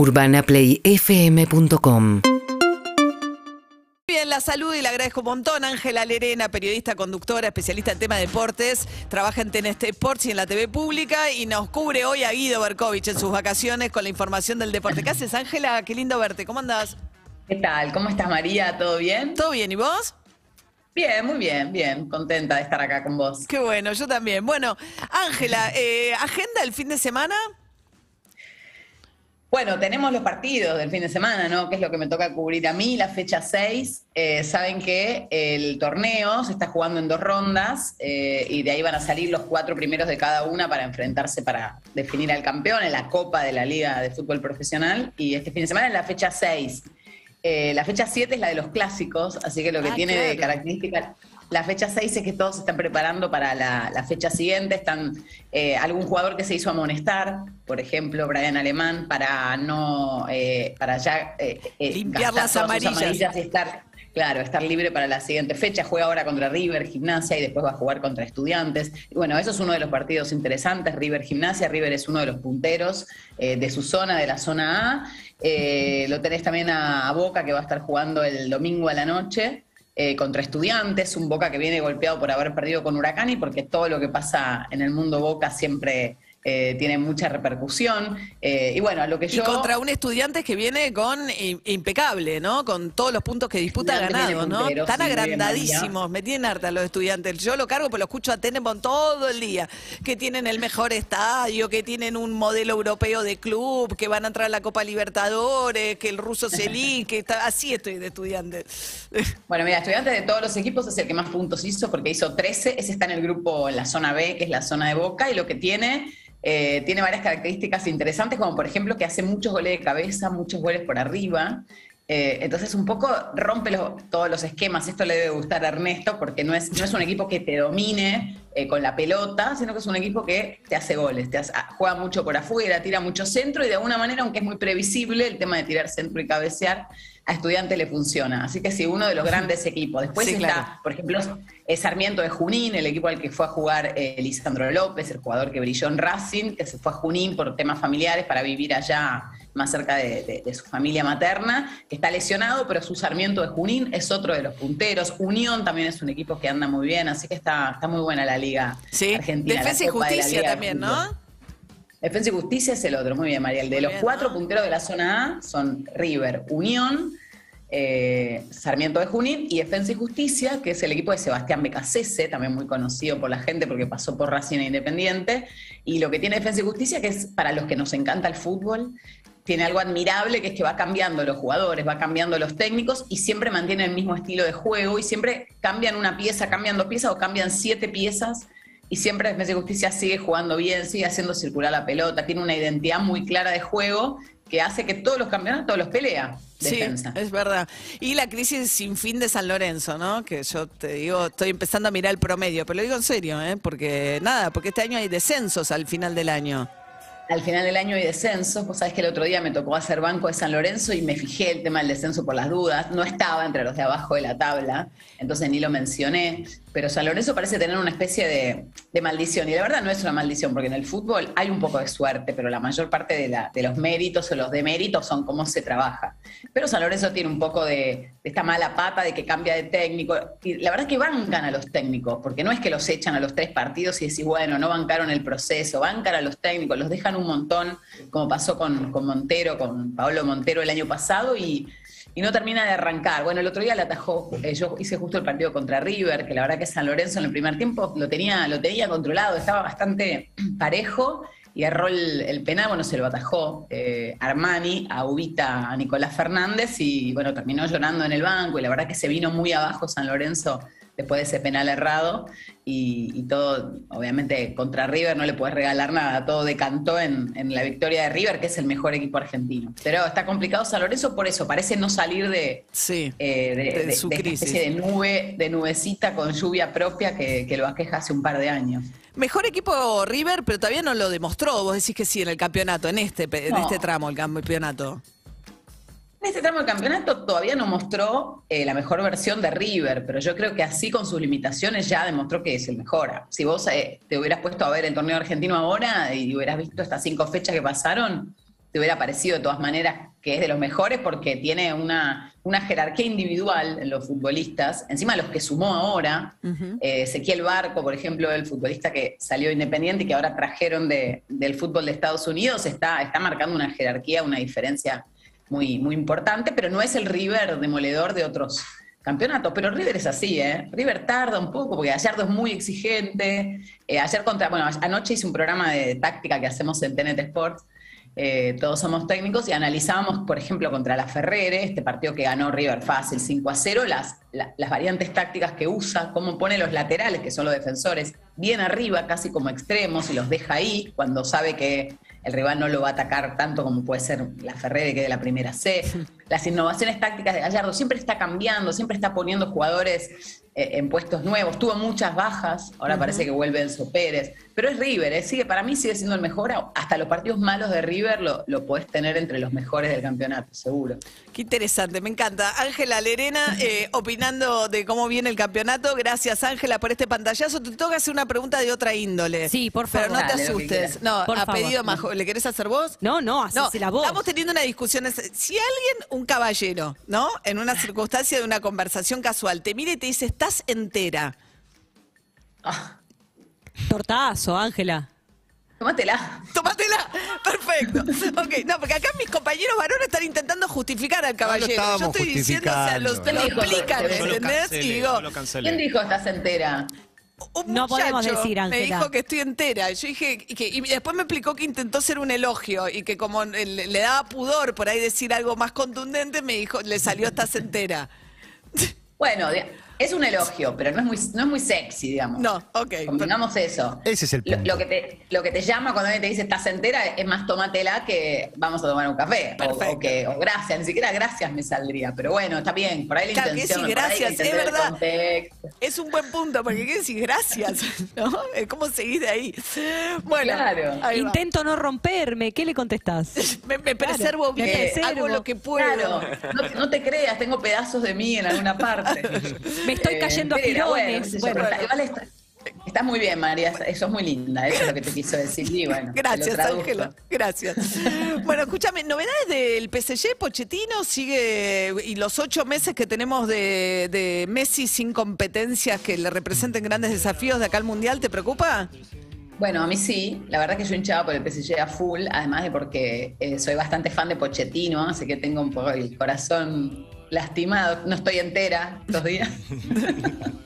UrbanaPlayFM.com Bien, la salud y le agradezco un montón. Ángela Lerena, periodista, conductora, especialista en tema de deportes, trabaja en TNT Sports y en la TV pública y nos cubre hoy a Guido Berkovich en sus vacaciones con la información del deporte. ¿Qué haces, Ángela? Qué lindo verte. ¿Cómo andás? ¿Qué tal? ¿Cómo estás, María? ¿Todo bien? ¿Todo bien? ¿Y vos? Bien, muy bien, bien. Contenta de estar acá con vos. Qué bueno, yo también. Bueno, Ángela, eh, ¿agenda el fin de semana? Bueno, tenemos los partidos del fin de semana, ¿no? Que es lo que me toca cubrir a mí, la fecha 6. Eh, saben que el torneo se está jugando en dos rondas eh, y de ahí van a salir los cuatro primeros de cada una para enfrentarse para definir al campeón en la Copa de la Liga de Fútbol Profesional. Y este fin de semana es la fecha 6. Eh, la fecha 7 es la de los clásicos, así que lo que Ah, tiene de característica. La fecha 6 es que todos se están preparando para la, la fecha siguiente. Están eh, algún jugador que se hizo amonestar, por ejemplo, Brian Alemán, para no, eh, para ya eh, eh, Limpiar las sus amarillas. y estar, claro, estar libre para la siguiente fecha. Juega ahora contra River, Gimnasia y después va a jugar contra Estudiantes. Y bueno, eso es uno de los partidos interesantes. River, Gimnasia. River es uno de los punteros eh, de su zona, de la zona A. Eh, lo tenés también a, a Boca, que va a estar jugando el domingo a la noche. Eh, contra estudiantes, un Boca que viene golpeado por haber perdido con Huracán y porque todo lo que pasa en el mundo Boca siempre eh, tiene mucha repercusión. Eh, y bueno, a lo que Y yo... contra un estudiante que viene con impecable, ¿no? Con todos los puntos que disputa ganado, ¿no? puntero, Están sí, agrandadísimos, me tienen harta los estudiantes. Yo lo cargo, pero lo escucho a Tenenbaum todo el día. Que tienen el mejor estadio, que tienen un modelo europeo de club, que van a entrar a la Copa Libertadores, que el ruso Celín, que está... así estoy de estudiante. Bueno, mira, estudiantes de todos los equipos es el que más puntos hizo porque hizo 13. Ese está en el grupo, en la zona B, que es la zona de Boca, y lo que tiene, eh, tiene varias características interesantes, como por ejemplo que hace muchos goles de cabeza, muchos goles por arriba. Eh, entonces, un poco rompe los- todos los esquemas. Esto le debe gustar a Ernesto porque no es, no es un equipo que te domine eh, con la pelota, sino que es un equipo que te hace goles, te hace- ah, juega mucho por afuera, tira mucho centro y de alguna manera, aunque es muy previsible el tema de tirar centro y cabecear, a estudiante le funciona. Así que sí, uno de los grandes equipos. Después Sí, está, claro. por ejemplo, Sarmiento de Junín, el equipo al que fue a jugar eh, Lisandro López, el jugador que brilló en Racing, que se fue a Junín por temas familiares para vivir allá más cerca de, de- de su familia materna, que está lesionado, pero su Sarmiento de Junín es otro de los punteros. Unión también es un equipo que anda muy bien, así que está, está muy buena la liga Sí, argentina. Defensa y Justicia de también. ¿no? Defensa y Justicia es el otro, muy bien, María. El de Muy los bien, cuatro ¿no? punteros de la zona A son River, Unión, eh, Sarmiento de Junín y Defensa y Justicia, que es el equipo de Sebastián Becasese, también muy conocido por la gente porque pasó por Racing e Independiente. Y lo que tiene Defensa y Justicia, que es para los que nos encanta el fútbol, tiene algo admirable que es que va cambiando los jugadores, va cambiando los técnicos y siempre mantiene el mismo estilo de juego y siempre cambian una pieza, cambian dos piezas o cambian siete piezas y siempre Defensa y Justicia sigue jugando bien, sigue haciendo circular la pelota, tiene una identidad muy clara de juego que hace que todos los campeonatos los pelea. Defensa. Sí, es verdad. Y la crisis sin fin de San Lorenzo, ¿no? Que yo te digo, estoy empezando a mirar el promedio, pero lo digo en serio, ¿eh? Porque nada, porque este año hay descensos al final del año. Al final del año hay descensos. Vos sabés que el otro día me tocó hacer banco de San Lorenzo y me fijé el tema del descenso por las dudas. No estaba entre los de abajo de la tabla, entonces ni lo mencioné. Pero San Lorenzo parece tener una especie de, maldición. Y la verdad no es una maldición, porque en el fútbol hay un poco de suerte, pero la mayor parte de, de los méritos o los deméritos son cómo se trabaja. Pero San Lorenzo tiene un poco de esta mala pata de que cambia de técnico. Y la verdad es que bancan a los técnicos, porque no es que los echan a los tres partidos y decís, bueno, no bancaron el proceso, bancan a los técnicos, los dejan un montón, como pasó con, con Montero, con Pablo Montero el año pasado, y, y no termina de arrancar. Bueno, el otro día le atajó, eh, yo hice justo el partido contra River, que la verdad que San Lorenzo en el primer tiempo lo tenía, lo tenía controlado, estaba bastante parejo y erró el, el penal, bueno, se lo atajó eh, Armani a Ubita, a Nicolás Fernández y bueno, terminó llorando en el banco y la verdad que se vino muy abajo San Lorenzo después de ese penal errado y, y todo, obviamente contra River no le puedes regalar nada, todo decantó en, en la victoria de River, que es el mejor equipo argentino. Pero está complicado San Lorenzo por eso, parece no salir de, Sí. eh, de, De su de crisis. de nube, de nubecita con lluvia propia que, que lo aqueja hace un par de años. Mejor equipo River, pero todavía no lo demostró. Vos decís que sí en el campeonato, en este, en No. este tramo el campeonato. En este tramo del campeonato todavía no mostró eh, la mejor versión de River, pero yo creo que así con sus limitaciones ya demostró que es el mejor. Si vos eh, te hubieras puesto a ver el torneo argentino ahora y hubieras visto estas cinco fechas que pasaron, te hubiera parecido de todas maneras que es de los mejores porque tiene una, una jerarquía individual en los futbolistas, encima los que sumó ahora, eh, Ezequiel Barco, por ejemplo, el futbolista que salió independiente y que ahora trajeron del fútbol de Estados Unidos, está, está marcando una jerarquía, una diferencia muy, muy importante, pero no es el River demoledor de otros campeonatos. Pero River es así, ¿eh? River tarda un poco, porque Gallardo es muy exigente. Eh, ayer contra, bueno, anoche hice un programa de táctica que hacemos en TNT Sports eh, todos somos técnicos y analizábamos, por ejemplo, contra la Ferrere, este partido que ganó River fácil 5 a 0, las, las variantes tácticas que usa, cómo pone los laterales, que son los defensores, bien arriba, casi como extremos, y los deja ahí cuando sabe que el rival no lo va a atacar tanto como puede ser la Ferrere, que de la primera C. Las innovaciones tácticas de Gallardo siempre está cambiando, siempre está poniendo jugadores en puestos nuevos. Tuvo muchas bajas, ahora parece que vuelve Enzo Pérez. Pero es River, ¿eh? sigue, para mí sigue siendo el mejor. Hasta los partidos malos de River lo, lo podés tener entre los mejores del campeonato, seguro. Qué interesante, me encanta. Ángela Lerena, eh, opinando de cómo viene el campeonato. Gracias, Ángela, por este pantallazo. Te toca hacer una pregunta de otra índole. Sí, por favor. Pero no te asustes. No, a pedido más. ¿Le querés hacer vos? No, no, no, la voz. Estamos teniendo una discusión. Si alguien, un caballero, ¿no? En una circunstancia de una conversación casual, te mira y te dice, estás entera. Ah. Tortazo, Ángela. Tómatela. Tómatela. Perfecto. Ok, no, porque acá mis compañeros varones están intentando justificar al caballero. Yo estoy diciendo, o sea, lo, explican, ¿entendés? y digo, ¿quién dijo estás entera? no podemos decir, Ángela. Me dijo que estoy entera. Yo dije, que, y después me explicó que intentó ser un elogio y que como le, le daba pudor por ahí decir algo más contundente, me dijo, le salió estás entera. Bueno, es un elogio, pero no es muy, no es muy sexy, digamos. No, ok. Combinamos eso. Ese es el punto. Lo, que te, lo que te llama cuando alguien te dice estás entera es más tómatela que vamos a tomar un café. O, que, o gracias, ni siquiera gracias me saldría. Pero bueno, está bien, por ahí la claro, intención. Que gracias, es verdad. Es un buen punto, porque qué decir gracias, ¿no? ¿Cómo seguís de ahí? Bueno, claro. intento no romperme. ¿Qué le contestás? me, preservo bien, hago lo que puedo. No, no, te creas, tengo pedazos de mí en alguna parte. Me estoy cayendo a tirones. Bueno, está, muy bien, María. Eso es muy linda. Eso es lo que te quiso decir. Y bueno, Gracias, Ángela. Gracias. bueno, escúchame, novedades del PSG, Pochettino sigue. Y los ocho meses que tenemos de, de Messi sin competencias que le representen grandes desafíos de acá al Mundial, ¿te preocupa? Bueno, a mí sí, la verdad que yo hinchaba por el PSG a full, además de porque eh, soy bastante fan de Pochettino, así que tengo un poco el corazón lastimado, no estoy entera estos días.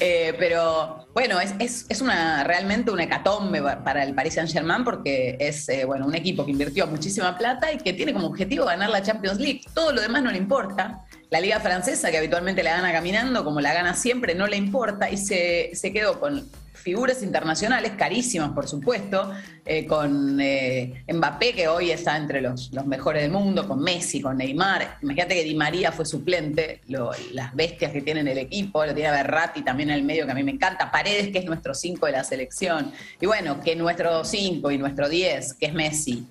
Eh, pero bueno, es, es, una, realmente una hecatombe para el Paris Saint Germain porque es eh, bueno, un equipo que invirtió muchísima plata y que tiene como objetivo ganar la Champions League. Todo lo demás no le importa. La liga francesa, que habitualmente la gana caminando, como la gana siempre, no le importa y se, se quedó con figuras internacionales, carísimas por supuesto, eh, con eh, Mbappé, que hoy está entre los, los, mejores del mundo, con Messi, con Neymar. Imagínate que Di María fue suplente, las bestias que tienen el equipo, lo tiene Berratti también en el medio, que a mí me encanta, Paredes, que es nuestro 5 de la selección, y bueno, que nuestro 5 y nuestro 10, que es Messi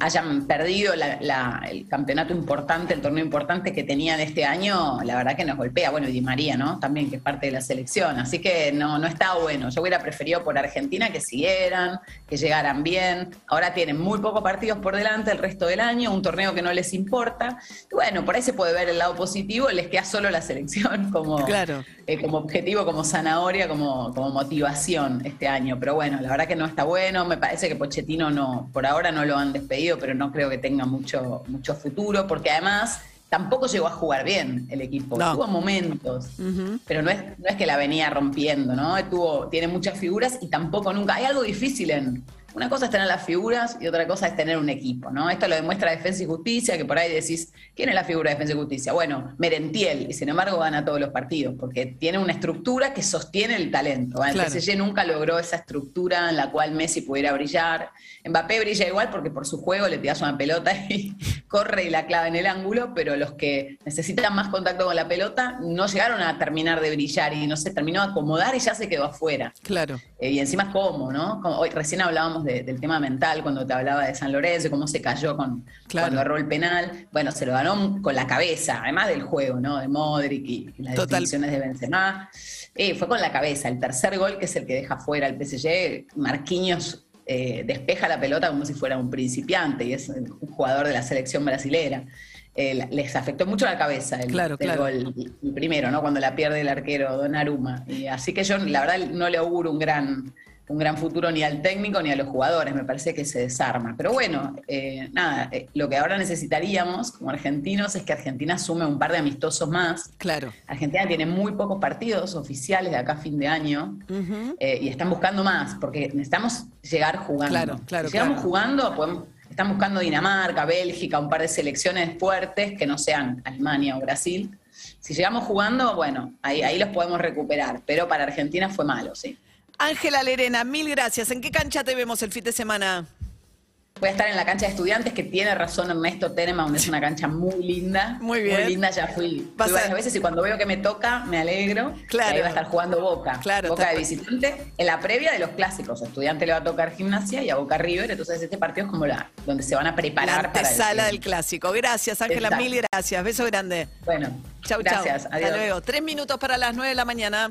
hayan perdido el campeonato importante, el torneo importante que tenían este año, la verdad que nos golpea. Bueno, y Di María, ¿no? También, que es parte de la selección. Así que no, no está bueno. Yo hubiera preferido por Argentina que siguieran, que llegaran bien. Ahora tienen muy pocos partidos por delante el resto del año, un torneo que no les importa. Y bueno, por ahí se puede ver el lado positivo, les queda solo la selección como, claro. Eh, como objetivo, como zanahoria, como, como motivación este año. Pero bueno, la verdad que no está bueno. Me parece que Pochettino no, por ahora no lo han despedido, pero no creo que tenga mucho, mucho futuro, porque además tampoco llegó a jugar bien el equipo. Tuvo momentos, pero no es, no es que la venía rompiendo, ¿no? Tuvo, tiene muchas figuras y tampoco nunca. Hay algo difícil en, una cosa es tener las figuras y otra cosa es tener un equipo, ¿no? Esto lo demuestra Defensa y Justicia, que por ahí decís, ¿quién es la figura de Defensa y Justicia? Bueno, Merentiel, y sin embargo gana todos los partidos, porque tiene una estructura que sostiene el talento. El PSG nunca logró esa estructura en la cual Messi pudiera brillar. Mbappé brilla igual porque por su juego le tiras una pelota y corre y la clava en el ángulo, pero los que necesitan más contacto con la pelota no llegaron a terminar de brillar y no se terminó de acomodar y ya se quedó afuera. Claro. Eh, y encima, ¿cómo, no? hoy recién hablábamos del tema mental cuando te hablaba de San Lorenzo, cómo se cayó con, cuando erró el penal. Bueno, se lo ganó con la cabeza, además del juego, ¿no? De Modric y, las definiciones de Benzema. Eh, fue con la cabeza. El tercer gol, que es el que deja fuera al PSG, Marquinhos eh, despeja la pelota como si fuera un principiante y es un jugador de la selección brasilera. Eh, les afectó mucho la cabeza el, Claro, el claro. gol el primero, ¿no? Cuando la pierde el arquero Donnarumma. Y así que yo, la verdad, no le auguro un gran, un gran futuro ni al técnico ni a los jugadores. Me parece que se desarma. Pero bueno, eh, nada, eh, lo que ahora necesitaríamos como argentinos es que Argentina sume un par de amistosos más. Claro. Argentina tiene muy pocos partidos oficiales de acá a fin de año Ujú. eh, y están buscando más porque necesitamos llegar jugando. Claro, claro, Si llegamos claro. jugando, podemos- están buscando Dinamarca, Bélgica, un par de selecciones fuertes que no sean Alemania o Brasil. Si llegamos jugando, bueno, ahí, ahí los podemos recuperar, pero para Argentina fue malo, sí. Ángela Lerena, mil gracias. ¿En qué cancha te vemos el fin de semana? Voy a estar en la cancha de estudiantes, que tiene razón Ernesto Tenema, es una cancha muy linda. Muy bien. Muy linda, ya fui, fui a- varias veces y cuando veo que me toca, me alegro. Claro. Y ahí va a estar jugando Boca. Claro, Boca de visitante en la previa de los clásicos. A estudiante le va a tocar gimnasia y a Boca River. Entonces este partido es como la donde se van a La preparar para el- antesala del clásico. Gracias, Ángela, mil gracias. Beso grande. Bueno, Chau, gracias. chau. Adiós. Hasta luego. Tres minutos para las nueve de la mañana.